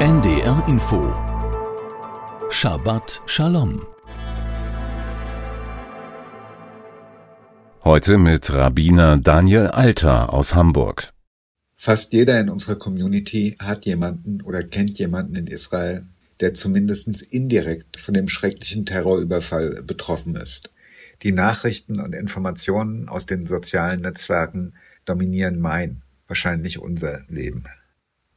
NDR Info Shabbat Shalom Heute mit Rabbiner Daniel Alter aus Hamburg. Fast jeder in unserer Community hat jemanden oder kennt jemanden in Israel, der zumindest indirekt von dem schrecklichen Terrorüberfall betroffen ist. Die Nachrichten und Informationen aus den sozialen Netzwerken dominieren mein, wahrscheinlich unser Leben.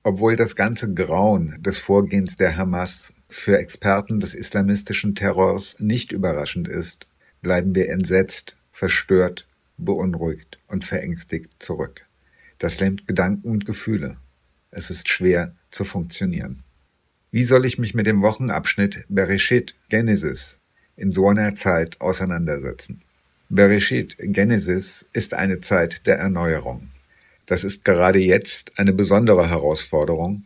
Obwohl das ganze Grauen des Vorgehens der Hamas für Experten des islamistischen Terrors nicht überraschend ist, bleiben wir entsetzt, verstört, beunruhigt und verängstigt zurück. Das lähmt Gedanken und Gefühle. Es ist schwer zu funktionieren. Wie soll ich mich mit dem Wochenabschnitt Bereshit Genesis in so einer Zeit auseinandersetzen? Bereshit Genesis ist eine Zeit der Erneuerung. Das ist gerade jetzt eine besondere Herausforderung,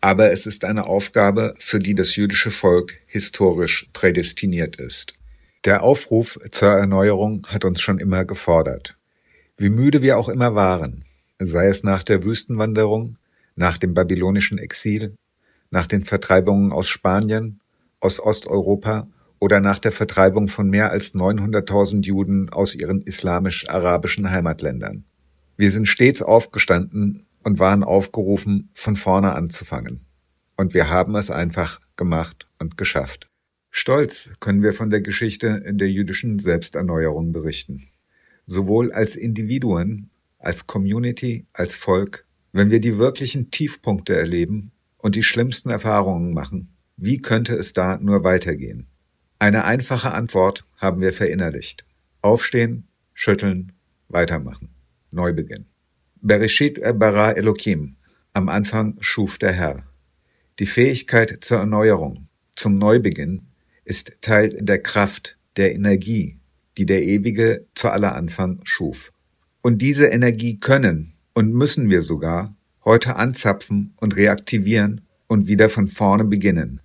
aber es ist eine Aufgabe, für die das jüdische Volk historisch prädestiniert ist. Der Aufruf zur Erneuerung hat uns schon immer gefordert. Wie müde wir auch immer waren, sei es nach der Wüstenwanderung, nach dem babylonischen Exil, nach den Vertreibungen aus Spanien, aus Osteuropa oder nach der Vertreibung von mehr als 900.000 Juden aus ihren islamisch-arabischen Heimatländern. Wir sind stets aufgestanden und waren aufgerufen, von vorne anzufangen. Und wir haben es einfach gemacht und geschafft. Stolz können wir von der Geschichte der jüdischen Selbsterneuerung berichten. Sowohl als Individuen, als Community, als Volk, wenn wir die wirklichen Tiefpunkte erleben und die schlimmsten Erfahrungen machen, wie könnte es da nur weitergehen? Eine einfache Antwort haben wir verinnerlicht. Aufstehen, schütteln, weitermachen. Neubeginn. Bereshit bara Elohim. Am Anfang schuf der Herr. Die Fähigkeit zur Erneuerung, zum Neubeginn, ist Teil der Kraft, der Energie, die der Ewige zu aller Anfang schuf. Und diese Energie können und müssen wir sogar heute anzapfen und reaktivieren und wieder von vorne beginnen,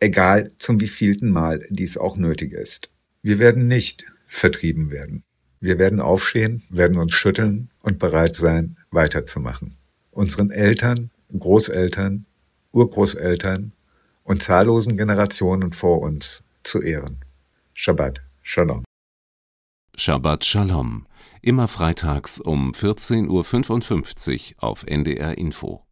egal zum wievielten Mal dies auch nötig ist. Wir werden nicht vertrieben werden. Wir werden aufstehen, werden uns schütteln und bereit sein, weiterzumachen. Unseren Eltern, Großeltern, Urgroßeltern und zahllosen Generationen vor uns zu ehren. Shabbat Shalom. Shabbat Shalom. Immer freitags um 14.55 Uhr auf NDR Info.